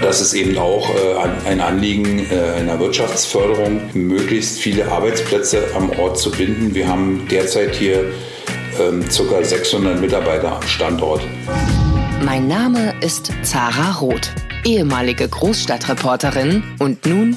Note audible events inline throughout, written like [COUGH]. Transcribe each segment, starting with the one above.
Das ist eben auch äh, ein Anliegen äh, einer Wirtschaftsförderung, möglichst viele Arbeitsplätze am Ort zu binden. Wir haben derzeit hier ähm, ca. 600 Mitarbeiter am Standort. Mein Name ist Zara Roth, ehemalige Großstadtreporterin und nun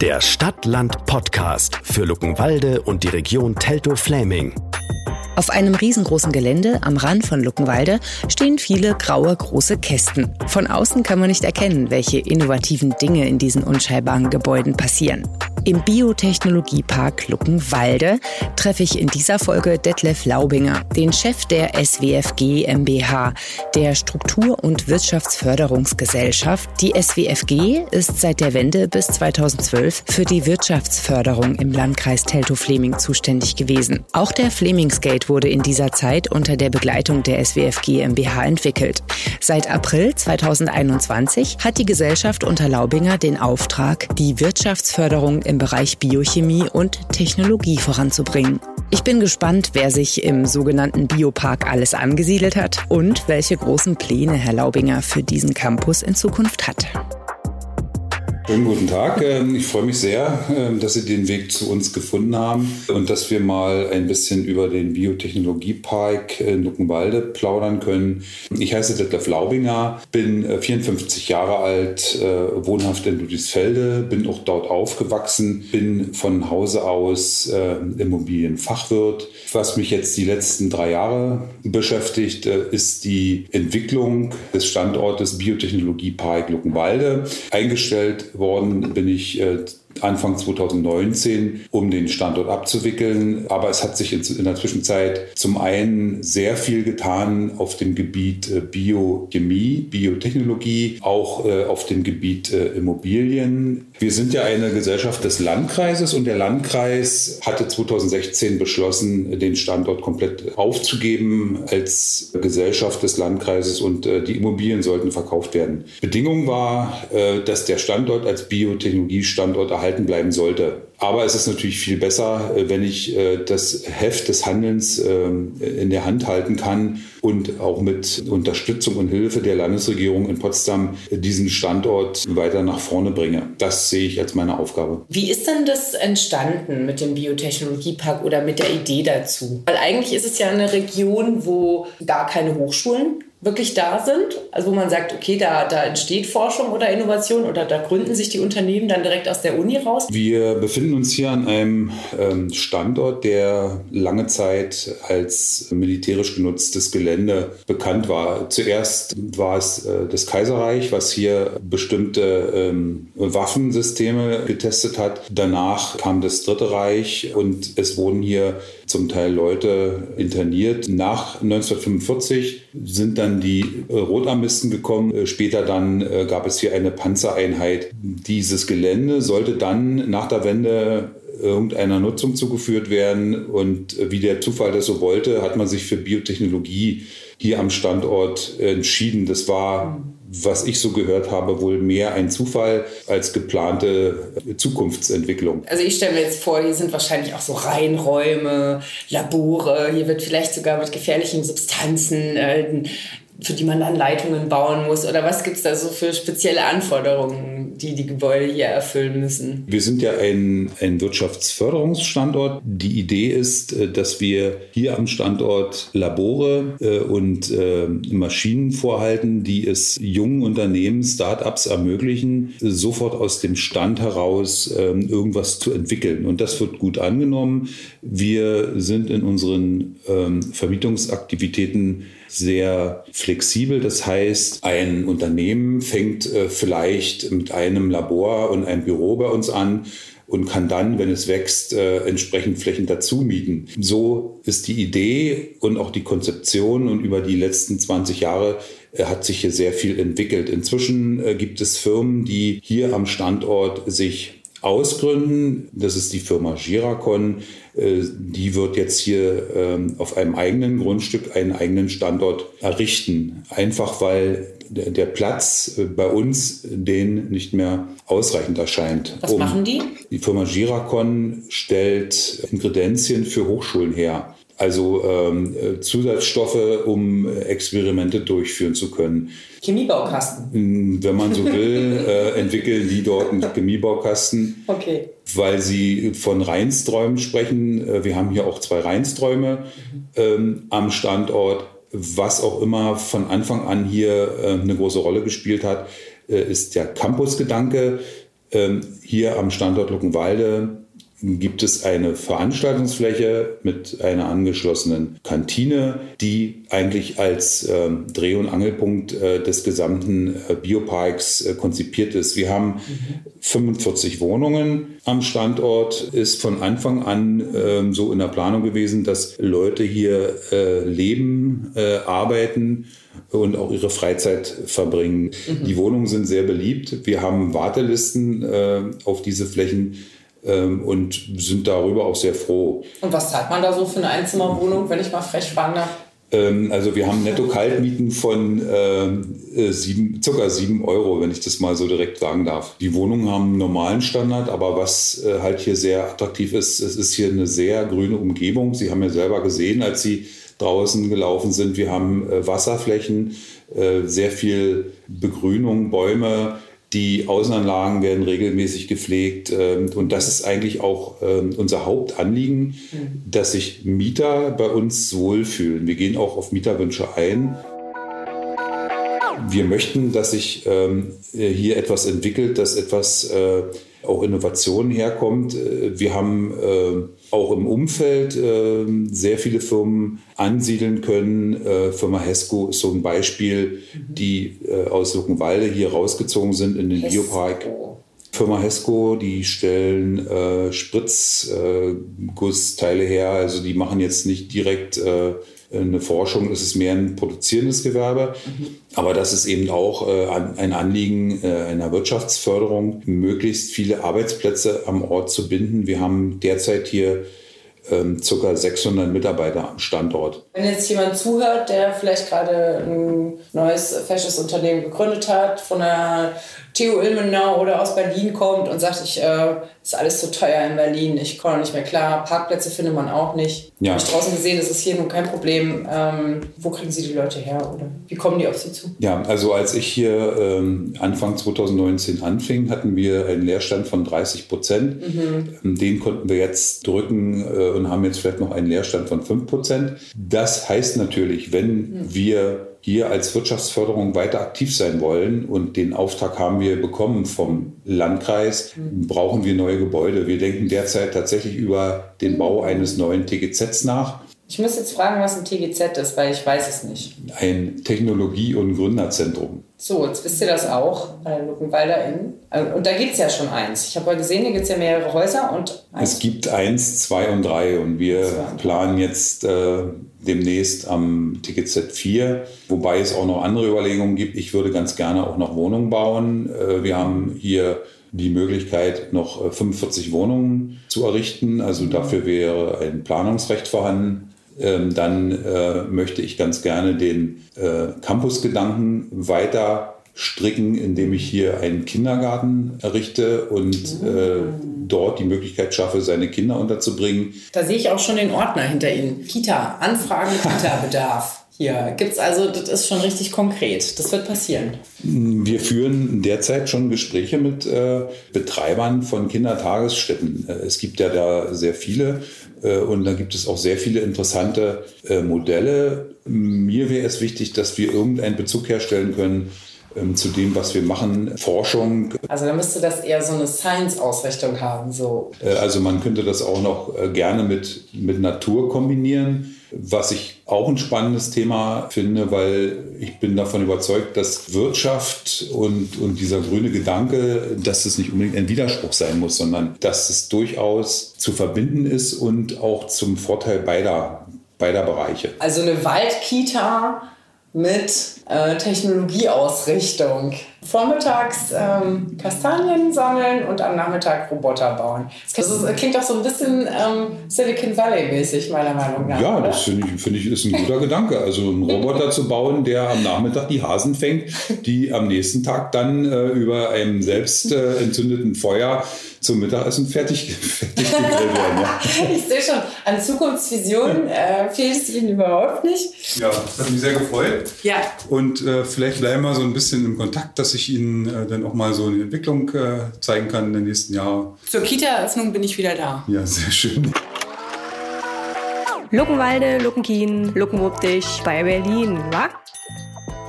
der Stadt-Land-Podcast für Luckenwalde und die Region Teltow-Fläming. Auf einem riesengroßen Gelände am Rand von Luckenwalde stehen viele graue große Kästen. Von außen kann man nicht erkennen, welche innovativen Dinge in diesen unscheinbaren Gebäuden passieren. Im Biotechnologiepark Luckenwalde treffe ich in dieser Folge Detlef Laubinger, den Chef der SWFG MBH, der Struktur- und Wirtschaftsförderungsgesellschaft. Die SWFG ist seit der Wende bis 2012 für die Wirtschaftsförderung im Landkreis Teltow-Fleming zuständig gewesen. Auch der Flemingsgate wurde in dieser Zeit unter der Begleitung der SWFG MBH entwickelt. Seit April 2021 hat die Gesellschaft unter Laubinger den Auftrag, die Wirtschaftsförderung im Bereich Biochemie und Technologie voranzubringen. Ich bin gespannt, wer sich im sogenannten Biopark alles angesiedelt hat und welche großen Pläne Herr Laubinger für diesen Campus in Zukunft hat. Schönen guten Tag. Ähm, ich freue mich sehr, ähm, dass Sie den Weg zu uns gefunden haben und dass wir mal ein bisschen über den Biotechnologiepark in Luckenwalde plaudern können. Ich heiße Detlef Laubinger, bin 54 äh, Jahre alt, äh, wohnhaft in Ludwigsfelde, bin auch dort aufgewachsen, bin von Hause aus äh, Immobilienfachwirt. Was mich jetzt die letzten drei Jahre beschäftigt, ist die Entwicklung des Standortes Biotechnologiepark Luckenwalde. Eingestellt worden bin ich äh, Anfang 2019, um den Standort abzuwickeln. Aber es hat sich in, der Zwischenzeit zum einen sehr viel getan auf dem Gebiet äh, Biochemie, Biotechnologie, auch äh, auf dem Gebiet Immobilien. Wir sind ja eine Gesellschaft des Landkreises und der Landkreis hatte 2016 beschlossen, den Standort komplett aufzugeben als Gesellschaft des Landkreises und die Immobilien sollten verkauft werden. Bedingung war, dass der Standort als Biotechnologiestandort erhalten bleiben sollte. Aber es ist natürlich viel besser, äh, wenn ich äh, das Heft des Handelns ähm, in der Hand halten kann und auch mit Unterstützung und Hilfe der Landesregierung in Potsdam diesen Standort weiter nach vorne bringe. Das sehe ich als meine Aufgabe. Wie ist denn das entstanden mit dem Biotechnologiepark oder mit der Idee dazu? Weil eigentlich ist es ja eine Region, wo gar keine Hochschulen wirklich da sind, also wo man sagt, okay, da, da entsteht Forschung oder Innovation oder da gründen sich die Unternehmen dann direkt aus der Uni raus? Wir befinden uns hier an einem ähm, Standort, der lange Zeit als militärisch genutztes Gelände bekannt war. Zuerst war es äh, das Kaiserreich, was hier bestimmte ähm, Waffensysteme getestet hat. Danach kam das Dritte Reich und es wurden hier zum Teil Leute interniert. Nach 1945 sind dann die äh, Rotarmisten gekommen. Äh, später dann äh, gab es hier eine Panzereinheit. Dieses Gelände sollte dann nach der Wende irgendeiner Nutzung zugeführt werden. Und wie der Zufall das so wollte, hat man sich für Biotechnologie hier am Standort entschieden. Das war was ich so gehört habe, wohl mehr ein Zufall als geplante Zukunftsentwicklung. Also ich stelle mir jetzt vor, hier sind wahrscheinlich auch so Reinräume, Labore, hier wird vielleicht sogar mit gefährlichen Substanzen äh, für die man dann Leitungen bauen muss? Oder was gibt es da so für spezielle Anforderungen, die die Gebäude hier erfüllen müssen? Wir sind ja ein, ein Wirtschaftsförderungsstandort. Die Idee ist, äh, dass wir hier am Standort Labore äh, und äh, Maschinen vorhalten, die es jungen Unternehmen, Start-ups ermöglichen, sofort aus dem Stand heraus ähm, irgendwas zu entwickeln. Und das wird gut angenommen. Wir sind in unseren ähm, Vermietungsaktivitäten sehr flexibel. Das heißt, ein Unternehmen fängt äh, vielleicht mit einem Labor und einem Büro bei uns an und kann dann, wenn es wächst, äh, entsprechend Flächen dazu mieten. So ist die Idee und auch die Konzeption und über die letzten 20 Jahre äh, hat sich hier sehr viel entwickelt. Inzwischen äh, gibt es Firmen, die hier am Standort sich ausgründen. Das ist die Firma Giracon. Äh, die wird jetzt hier ähm, auf einem eigenen Grundstück einen eigenen Standort errichten. Einfach weil der Platz bei uns den nicht mehr ausreichend erscheint. Was um, machen die? Die Firma Giracon stellt Ingredienzien für Hochschulen her. Also ähm, Zusatzstoffe, um Experimente durchführen zu können. Chemiebaukasten. Wenn man so [LAUGHS] will, äh, entwickeln die dort einen Chemiebaukasten. Okay. Weil sie von Reinsträumen sprechen. Äh, wir haben hier auch zwei Reinsträume mhm. ähm, am Standort was auch immer von Anfang an hier äh, eine große Rolle gespielt hat, äh, ist der Campusgedanke. Ähm, hier am Standort Luckenwalde gibt es eine Veranstaltungsfläche mit einer angeschlossenen Kantine, die eigentlich als äh, Dreh- und Angelpunkt äh, des gesamten äh, Bioparks äh, konzipiert ist. Wir haben mhm. 45 Wohnungen am Standort. Ist von Anfang an ähm, so in der Planung gewesen, dass Leute hier äh, leben, äh, arbeiten und auch ihre Freizeit verbringen. Mhm. Die Wohnungen sind sehr beliebt. Wir haben Wartelisten auf diese Flächen ähm, und sind darüber auch sehr froh. Und was zahlt man da so für eine Einzimmerwohnung, wenn ich mal frech fragen darf? Ähm, also wir haben Netto-Kaltmieten von äh, sieben, circa 7 Euro, wenn ich das mal so direkt sagen darf. Die Wohnungen haben einen normalen Standard, aber was äh, halt hier sehr attraktiv ist, es ist hier eine sehr grüne Umgebung. Sie haben ja selber gesehen, als Sie draußen gelaufen sind, wir haben äh, Wasserflächen, äh, sehr viel Begrünung, Bäume, die Außenanlagen werden regelmäßig gepflegt. Ähm, und das ist eigentlich auch ähm, unser Hauptanliegen, mhm. dass sich Mieter bei uns wohlfühlen. Wir gehen auch auf Mieterwünsche ein. Wir möchten, dass sich ähm, hier etwas entwickelt, dass etwas äh, auch Innovationen herkommt. Äh, wir haben äh, auch im Umfeld äh, sehr viele Firmen ansiedeln können. Firma Hesco ist so ein Beispiel, die aus Luckenwalde hier rausgezogen sind in den Hesco. Biopark. Firma Hesco, die stellen äh, Spritzgussteile äh, her. Also die machen jetzt nicht direkt äh, eine Forschung, es ist mehr ein produzierendes Gewerbe. Mhm. Aber das ist eben auch äh, ein Anliegen äh, einer Wirtschaftsförderung, möglichst viele Arbeitsplätze am Ort zu binden. Wir haben derzeit hier ähm, ca. 600 Mitarbeiter am Standort. Wenn jetzt jemand zuhört, der vielleicht gerade ein neues fesches Unternehmen gegründet hat, von der TU Ilmenau oder aus Berlin kommt und sagt, ich äh, ist alles so teuer in Berlin, ich komme nicht mehr klar, Parkplätze findet man auch nicht. Ja. Habe ich draußen gesehen, das ist hier nun kein Problem. Ähm, wo kriegen Sie die Leute her oder wie kommen die auf Sie zu? Ja, also als ich hier ähm, Anfang 2019 anfing, hatten wir einen Leerstand von 30 Prozent. Mhm. Ähm, den konnten wir jetzt drücken äh, und haben jetzt vielleicht noch einen Leerstand von 5 Prozent. Das heißt natürlich, wenn mhm. wir hier als Wirtschaftsförderung weiter aktiv sein wollen und den Auftrag haben wir bekommen vom Landkreis, brauchen wir neue Gebäude. Wir denken derzeit tatsächlich über den Bau eines neuen TGZs nach. Ich muss jetzt fragen, was ein TGZ ist, weil ich weiß es nicht. Ein Technologie- und Gründerzentrum. So, jetzt wisst ihr das auch bei Luckenwalder Inn. Also, und da gibt es ja schon eins. Ich habe mal gesehen, hier gibt es ja mehrere Häuser und eins. Es gibt eins, zwei und drei und wir planen jetzt äh, demnächst am TGZ 4, wobei es auch noch andere Überlegungen gibt. Ich würde ganz gerne auch noch Wohnungen bauen. Äh, wir haben hier die Möglichkeit, noch 45 äh, Wohnungen zu errichten. Also dafür wäre ein Planungsrecht vorhanden. Ähm, dann äh, möchte ich ganz gerne den Campusgedanken weiter stricken, indem ich hier einen Kindergarten errichte und äh, dort die Möglichkeit schaffe, seine Kinder unterzubringen. Da sehe ich auch schon den Ordner hinter Ihnen. Kita, Anfragen, Kita-Bedarf. Hier gibt es also, das ist schon richtig konkret. Das wird passieren. Wir führen derzeit schon Gespräche mit äh, Betreibern von Kindertagesstätten. Äh, es gibt ja da sehr viele äh, und da gibt es auch sehr viele interessante äh, Modelle. Mir wäre es wichtig, dass wir irgendeinen Bezug herstellen können ähm, zu dem, was wir machen, Forschung. Also da müsste das eher so eine Science-Ausrichtung haben. So. Äh, also man könnte das auch noch äh, gerne mit, mit Natur kombinieren. Was ich auch ein spannendes Thema finde, weil ich bin davon überzeugt, dass Wirtschaft und, und dieser grüne Gedanke, dass es nicht unbedingt ein Widerspruch sein muss, sondern dass es durchaus zu verbinden ist und auch zum Vorteil beider, beider Bereiche. Also eine Waldkita mit äh, Technologieausrichtung. Vormittags ähm, Kastanien sammeln und am Nachmittag Roboter bauen. Das, ist, klingt doch so ein bisschen ähm, Silicon Valley-mäßig, meiner Meinung nach. Ja, das finde ich, find ich ist ein guter Gedanke. Also einen Roboter zu bauen, der am Nachmittag die Hasen fängt, die am nächsten Tag dann äh, über einem selbst äh, entzündeten Feuer zum Mittagessen fertig, [LAUGHS] fertig gegrillt werden. Ja. [LAUGHS] ich sehe schon, an Zukunftsvisionen äh, fehlt es Ihnen überhaupt nicht. Ja, das hat mich sehr gefreut. Ja. Und äh, vielleicht bleiben wir so ein bisschen im Kontakt, dass ich Ihnen äh, dann auch mal so eine Entwicklung äh, zeigen kann in den nächsten Jahren. Zur Kita-Eröffnung bin ich wieder da. Ja, sehr schön. Luckenwalde, Luckenkien, Luckenwuppdich bei Berlin, wa?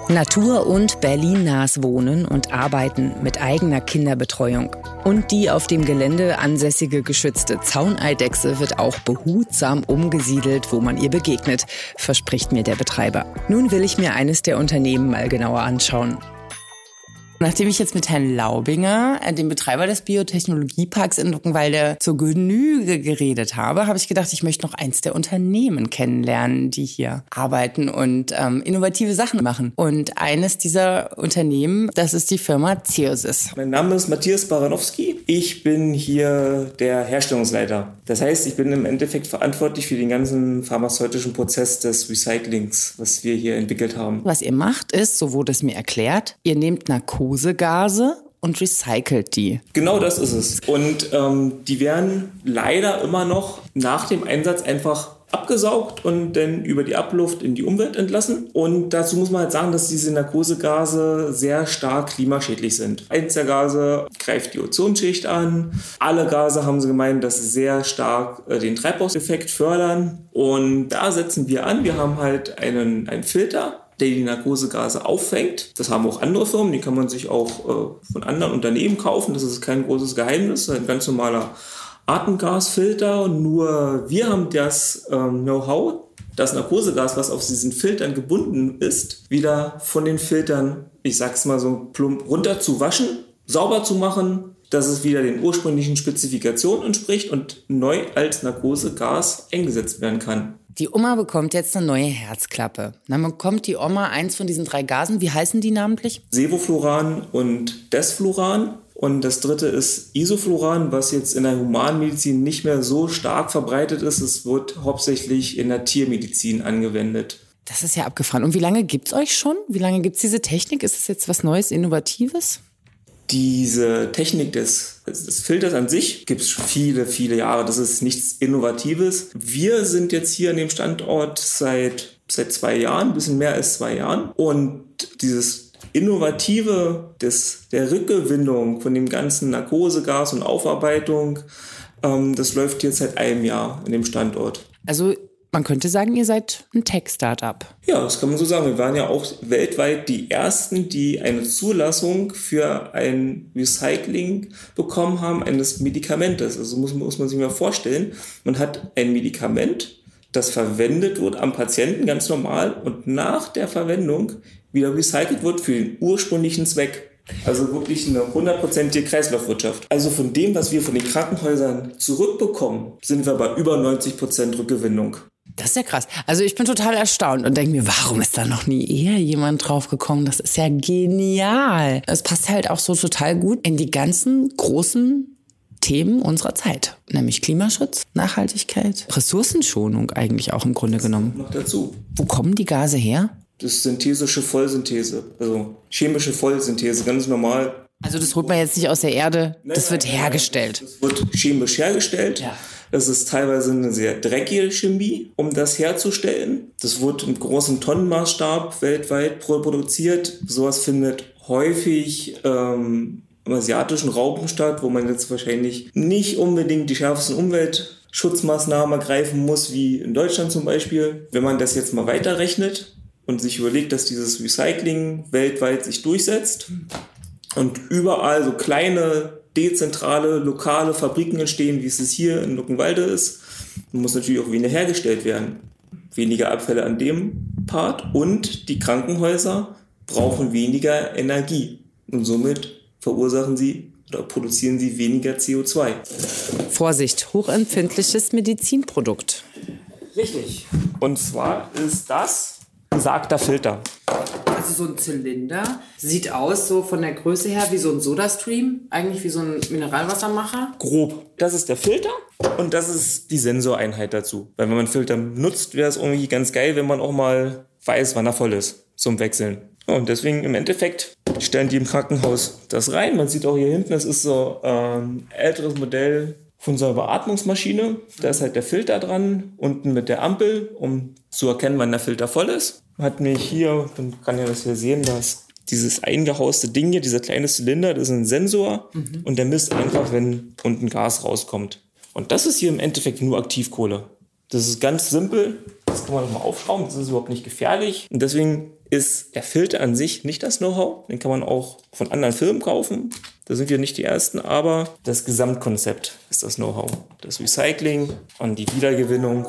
Natur und Berlin-nahes Wohnen und Arbeiten mit eigener Kinderbetreuung. Und die auf dem Gelände ansässige geschützte Zauneidechse wird auch behutsam umgesiedelt, wo man ihr begegnet, verspricht mir der Betreiber. Nun will ich mir eines der Unternehmen mal genauer anschauen. Nachdem ich jetzt mit Herrn Laubinger, äh, dem Betreiber des Biotechnologieparks in Luckenwalde, zur Genüge geredet habe, habe ich gedacht, ich möchte noch eins der Unternehmen kennenlernen, die hier arbeiten und ähm, innovative Sachen machen. Und eines dieser Unternehmen, das ist die Firma Ceosys. Mein Name ist Matthias Baranowski. Ich bin hier der Herstellungsleiter. Das heißt, ich bin im Endeffekt verantwortlich für den ganzen pharmazeutischen Prozess des Recyclings, was wir hier entwickelt haben. Was ihr macht, ist, so wurde es mir erklärt, ihr nehmt Narkose Narkosegase und recycelt die. Genau das ist es. Und ähm, die werden leider immer noch nach dem Einsatz einfach abgesaugt und dann über die Abluft in die Umwelt entlassen. Und dazu muss man halt sagen, dass diese Narkosegase sehr stark klimaschädlich sind. Eins der Gase greift die Ozonschicht an. Alle Gase haben sie gemeint, dass sie sehr stark äh, den Treibhauseffekt fördern. Und da setzen wir an. Wir haben halt einen, einen Filter, der die Narkosegase auffängt. Das haben auch andere Firmen, die kann man sich auch äh, von anderen Unternehmen kaufen. Das ist kein großes Geheimnis, ein ganz normaler Atemgasfilter. Nur wir haben das ähm, Know-how, das Narkosegas, was auf diesen Filtern gebunden ist, wieder von den Filtern, ich sag's mal so plump, runter zu waschen, sauber zu machen, dass es wieder den ursprünglichen Spezifikationen entspricht und neu als Narkosegas eingesetzt werden kann. Die Oma bekommt jetzt eine neue Herzklappe. Dann bekommt die Oma eins von diesen drei Gasen. Wie heißen die namentlich? Sevofluran und Desfluran. Und das dritte ist Isofluran, was jetzt in der Humanmedizin nicht mehr so stark verbreitet ist. Es wird hauptsächlich in der Tiermedizin angewendet. Das ist ja abgefahren. Und wie lange gibt es euch schon? Wie lange gibt es diese Technik? Ist es jetzt was Neues, Innovatives? Diese Technik des, des Filters an sich gibt es viele, viele Jahre. Das ist nichts Innovatives. Wir sind jetzt hier an dem Standort seit, seit zwei Jahren, ein bisschen mehr als zwei Jahren. Und dieses Innovative des, der Rückgewinnung von dem ganzen Narkosegas und Aufarbeitung, ähm, das läuft jetzt seit einem Jahr in dem Standort. Also man könnte sagen, ihr seid ein Tech-Startup. Ja, das kann man so sagen. Wir waren ja auch weltweit die Ersten, die eine Zulassung für ein Recycling bekommen haben eines Medikamentes. Also muss, muss man sich mal vorstellen, man hat ein Medikament, das verwendet wird am Patienten ganz normal und nach der Verwendung wieder recycelt wird für den ursprünglichen Zweck. Also wirklich eine hundertprozentige Kreislaufwirtschaft. Also von dem, was wir von den Krankenhäusern zurückbekommen, sind wir bei über 90 Prozent Rückgewinnung. Das ist ja krass. Also ich bin total erstaunt und denke mir, warum ist da noch nie eher jemand drauf gekommen? Das ist ja genial. Es passt halt auch so total gut in die ganzen großen Themen unserer Zeit, nämlich Klimaschutz, Nachhaltigkeit, Ressourcenschonung eigentlich auch im Grunde genommen. Noch dazu. Wo kommen die Gase her? Das ist synthesische Vollsynthese, also chemische Vollsynthese, ganz normal. Also das holt man jetzt nicht aus der Erde, das wird hergestellt. Das wird chemisch hergestellt. Ja. Das ist teilweise eine sehr dreckige Chemie, um das herzustellen. Das wird im großen Tonnenmaßstab weltweit produziert. Sowas findet häufig ähm, im asiatischen Raum statt, wo man jetzt wahrscheinlich nicht unbedingt die schärfsten Umweltschutzmaßnahmen ergreifen muss, wie in Deutschland zum Beispiel. Wenn man das jetzt mal weiterrechnet und sich überlegt, dass dieses Recycling weltweit sich durchsetzt und überall so kleine dezentrale, lokale Fabriken entstehen, wie es hier in Luckenwalde ist, dann muss natürlich auch Wiener hergestellt werden. weniger Abfälle an dem Part und die Krankenhäuser brauchen weniger Energie und somit verursachen sie oder produzieren sie weniger CO2. Vorsicht, hochempfindliches Medizinprodukt. Richtig. Und zwar ist das besagter Filter. Also so ein Zylinder sieht aus so von der Größe her wie so ein Sodastream, eigentlich wie so ein Mineralwassermacher. Grob. Das ist der Filter und das ist die Sensoreinheit dazu. Weil wenn man Filter nutzt, wäre es irgendwie ganz geil, wenn man auch mal weiß, wann er voll ist zum Wechseln. Und deswegen im Endeffekt stellen die im Krankenhaus das rein. Man sieht auch hier hinten, das ist so ein älteres Modell von unserer Beatmungsmaschine. Da ist halt der Filter dran, unten mit der Ampel, um zu erkennen, wann der Filter voll ist. Hat mich hier, man kann ja das hier sehen, dass dieses eingehauste Ding hier, dieser kleine Zylinder, das ist ein Sensor mhm. und der misst einfach, wenn unten Gas rauskommt. Und das ist hier im Endeffekt nur Aktivkohle. Das ist ganz simpel. Das kann man nochmal aufschrauben. Das ist überhaupt nicht gefährlich. Und deswegen ist der Filter an sich nicht das Know-how. Den kann man auch von anderen Firmen kaufen. Da sind wir nicht die Ersten, aber das Gesamtkonzept ist das Know-how. Das Recycling und die Wiedergewinnung.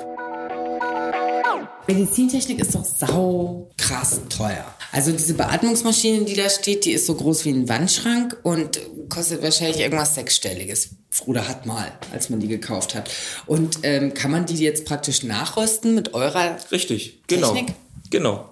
Medizintechnik ist doch sau krass teuer. Also diese Beatmungsmaschine, die da steht, die ist so groß wie ein Wandschrank und kostet wahrscheinlich irgendwas sechsstelliges. Oder hat mal, als man die gekauft hat. Und ähm, kann man die jetzt praktisch nachrüsten mit eurer Richtig, genau. Technik? Genau,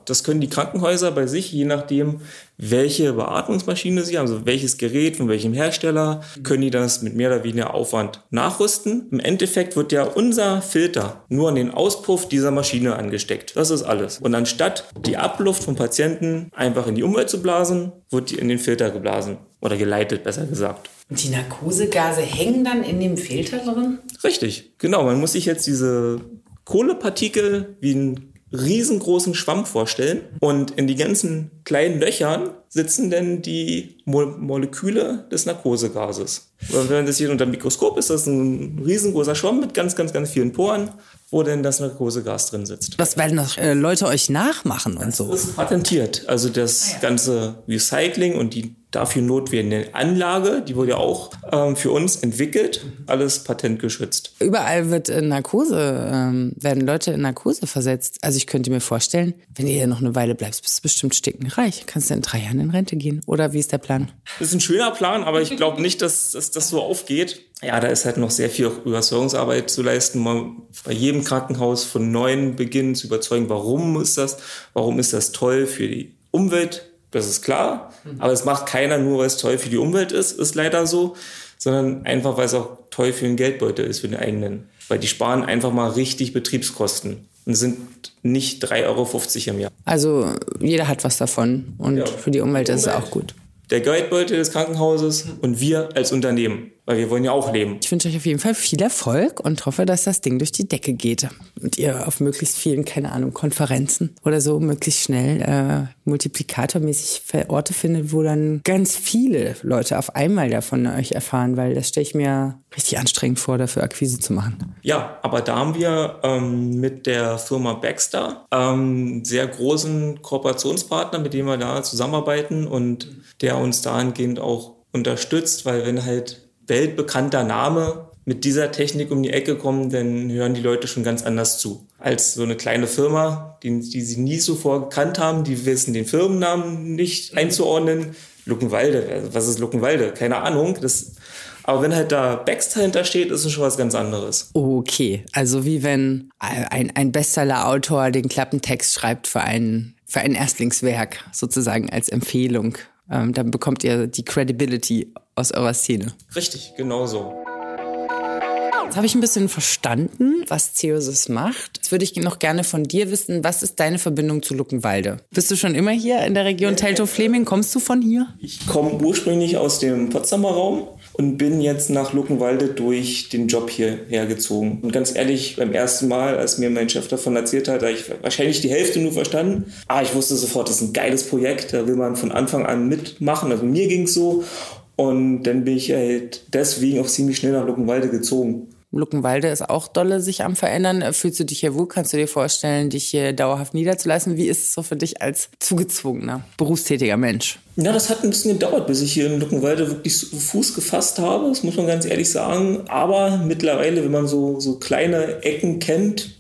das können die Krankenhäuser bei sich, je nachdem, welche Beatmungsmaschine sie haben, also welches Gerät von welchem Hersteller, können die das mit mehr oder weniger Aufwand nachrüsten. Im Endeffekt wird ja unser Filter nur an den Auspuff dieser Maschine angesteckt. Das ist alles. Und anstatt die Abluft vom Patienten einfach in die Umwelt zu blasen, wird die in den Filter geblasen oder geleitet, besser gesagt. Und die Narkosegase hängen dann in dem Filter drin? Richtig, genau. Man muss sich jetzt diese Kohlepartikel wie ein riesengroßen Schwamm vorstellen und in die ganzen kleinen Löchern sitzen denn die Mo Moleküle des Narkosegases. Und wenn man das hier unter dem Mikroskop ist, das ein riesengroßer Schwamm mit ganz, ganz, ganz vielen Poren, wo denn das Narkosegas drin sitzt. Was werden noch äh, Leute euch nachmachen und so? Das ist patentiert. Also das ah, ganze Recycling und die dafür notwendige Anlage, die wurde ja auch ähm, für uns entwickelt, alles patentgeschützt. Überall wird in Narkose, ähm, werden Leute in Narkose versetzt. Also ich könnte mir vorstellen, wenn du hier noch eine Weile bleibst, bist du bestimmt stickenreich. Kannst du in drei Jahren in Rente gehen? Oder wie ist der Plan? Das ist ein schöner Plan, aber ich glaube nicht, dass, dass das so aufgeht. Ja, da ist halt noch sehr viel Überzeugungsarbeit zu leisten, mal bei jedem Krankenhaus von neuen beginnen zu überzeugen, warum ist das, warum ist das toll für die Umwelt, das ist klar. Mhm. Aber es macht keiner nur, weil es toll für die Umwelt ist, ist leider so, sondern einfach, weil es auch toll für den Geldbeutel ist, für den eigenen. Weil die sparen einfach mal richtig Betriebskosten und sind nicht 3,50 Euro im Jahr. Also jeder hat was davon und ja. für die Umwelt, die Umwelt ist es auch gut. Der Geldbeutel des Krankenhauses und wir als Unternehmen weil wir wollen ja auch leben. Ich wünsche euch auf jeden Fall viel Erfolg und hoffe, dass das Ding durch die Decke geht und ihr auf möglichst vielen, keine Ahnung, Konferenzen oder so möglichst schnell äh, multiplikatormäßig Orte findet, wo dann ganz viele Leute auf einmal davon euch erfahren, weil das stelle ich mir richtig anstrengend vor, dafür Akquise zu machen. Ja, aber da haben wir ähm, mit der Firma Baxter ähm, sehr großen Kooperationspartner, mit dem wir da zusammenarbeiten und der uns dahingehend auch unterstützt, weil wenn halt weltbekannter Name mit dieser Technik um die Ecke kommen, dann hören die Leute schon ganz anders zu. Als so eine kleine Firma, die, die sie nie zuvor gekannt haben, die wissen den Firmennamen nicht einzuordnen. Luckenwalde, was ist Luckenwalde? Keine Ahnung. Das, aber wenn halt da Baxter hintersteht, ist es schon was ganz anderes. Okay, also wie wenn ein, ein Bestseller-Autor den Klappentext schreibt für ein, für ein Erstlingswerk, sozusagen als Empfehlung. Ähm, dann bekommt ihr die Credibility aus eurer Szene. Richtig, genau so. Jetzt habe ich ein bisschen verstanden, was Ceosis macht. Jetzt würde ich noch gerne von dir wissen, was ist deine Verbindung zu Luckenwalde? Bist du schon immer hier in der Region Teltow-Fleming? Kommst du von hier? Ich komme ursprünglich aus dem Potsdamer Raum und bin jetzt nach Luckenwalde durch den Job hierher gezogen. Und ganz ehrlich, beim ersten Mal, als mir mein Chef davon erzählt hat, habe ich wahrscheinlich die Hälfte nur verstanden. Ah, ich wusste sofort, das ist ein geiles Projekt, da will man von Anfang an mitmachen. Also mir ging es so. Und dann bin ich halt deswegen auch ziemlich schnell nach Luckenwalde gezogen. Luckenwalde ist auch dolle sich am Verändern. Fühlst du dich hier wohl? Kannst du dir vorstellen, dich hier dauerhaft niederzulassen? Wie ist es so für dich als zugezwungener, berufstätiger Mensch? Ja, das hat ein bisschen gedauert, bis ich hier in Luckenwalde wirklich Fuß gefasst habe. Das muss man ganz ehrlich sagen. Aber mittlerweile, wenn man so, so kleine Ecken kennt,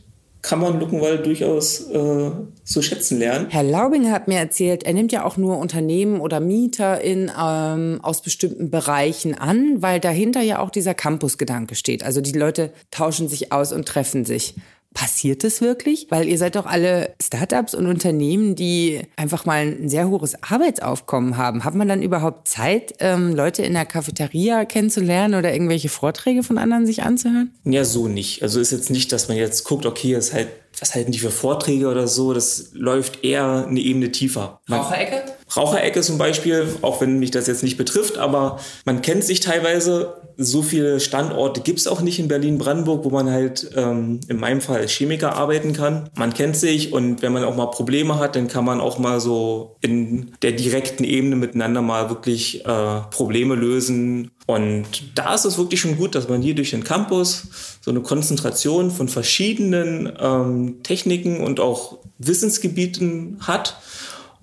kann man Luckenwald durchaus äh, zu schätzen lernen. Herr Laubinger hat mir erzählt, er nimmt ja auch nur Unternehmen oder Mieter in, ähm, aus bestimmten Bereichen an, weil dahinter ja auch dieser Campusgedanke steht. Also die Leute tauschen sich aus und treffen sich. Passiert das wirklich? Weil ihr seid doch alle Startups und Unternehmen, die einfach mal ein sehr hohes Arbeitsaufkommen haben. Hat man dann überhaupt Zeit, ähm, Leute in der Cafeteria kennenzulernen oder irgendwelche Vorträge von anderen sich anzuhören? Ja, so nicht. Also ist jetzt nicht, dass man jetzt guckt, okay, es ist halt was halten die für Vorträge oder so, das läuft eher eine Ebene tiefer. Raucherecke? Raucherecke zum Beispiel, auch wenn mich das jetzt nicht betrifft, aber man kennt sich teilweise. So viele Standorte gibt es auch nicht in Berlin-Brandenburg, wo man halt ähm, in meinem Fall als Chemiker arbeiten kann. Man kennt sich und wenn man auch mal Probleme hat, dann kann man auch mal so in der direkten Ebene miteinander mal wirklich äh, Probleme lösen und da ist es wirklich schon gut, dass man hier durch den Campus so eine Konzentration von verschiedenen ähm, Techniken und auch Wissensgebieten hat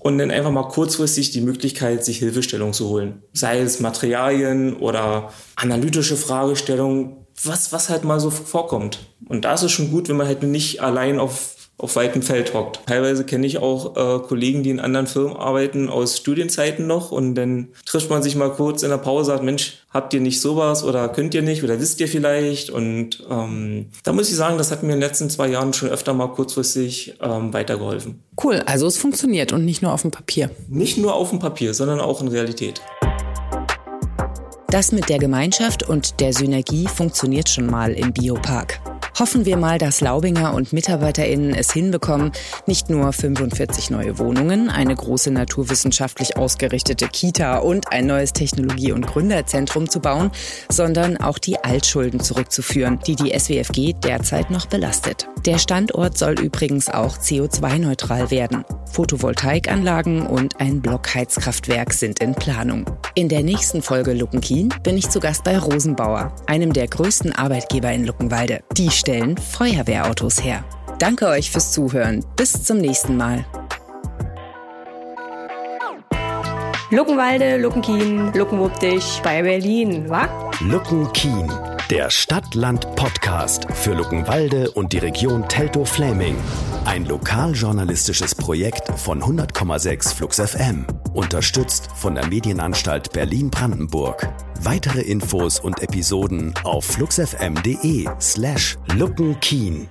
und dann einfach mal kurzfristig die Möglichkeit, sich Hilfestellung zu holen. Sei es Materialien oder analytische Fragestellungen, was, was halt mal so vorkommt. Und da ist es schon gut, wenn man halt nicht allein auf auf weitem Feld hockt. Teilweise kenne ich auch äh, Kollegen, die in anderen Firmen arbeiten, aus Studienzeiten noch und dann trifft man sich mal kurz in der Pause, sagt, Mensch, habt ihr nicht sowas oder könnt ihr nicht oder wisst ihr vielleicht? Und ähm, da muss ich sagen, das hat mir in den letzten zwei Jahren schon öfter mal kurzfristig ähm, weitergeholfen. Cool, also es funktioniert und nicht nur auf dem Papier. Nicht nur auf dem Papier, sondern auch in Realität. Das mit der Gemeinschaft und der Synergie funktioniert schon mal im Biopark. Hoffen wir mal, dass Laubinger und MitarbeiterInnen es hinbekommen, nicht nur 45 neue Wohnungen, eine große naturwissenschaftlich ausgerichtete Kita und ein neues Technologie- und Gründerzentrum zu bauen, sondern auch die Altschulden zurückzuführen, die die SWFG derzeit noch belastet. Der Standort soll übrigens auch CO2-neutral werden. Photovoltaikanlagen und ein Blockheizkraftwerk sind in Planung. In der nächsten Folge Luckenkien bin ich zu Gast bei Rosenbauer, einem der größten Arbeitgeber in Luckenwalde. Die stellen Feuerwehrautos her. Danke euch fürs Zuhören. Bis zum nächsten Mal. Luckenwalde, Luckenkien, Luckenwuppdich bei Berlin, wa? Luckenkien, der Stadt-Land-Podcast für Luckenwalde und die Region Teltow-Fläming. Ein lokaljournalistisches Projekt von 100,6 Flux FM. Unterstützt von der Medienanstalt Berlin-Brandenburg. Weitere Infos und Episoden auf fluxfm.de slash luckenkeen.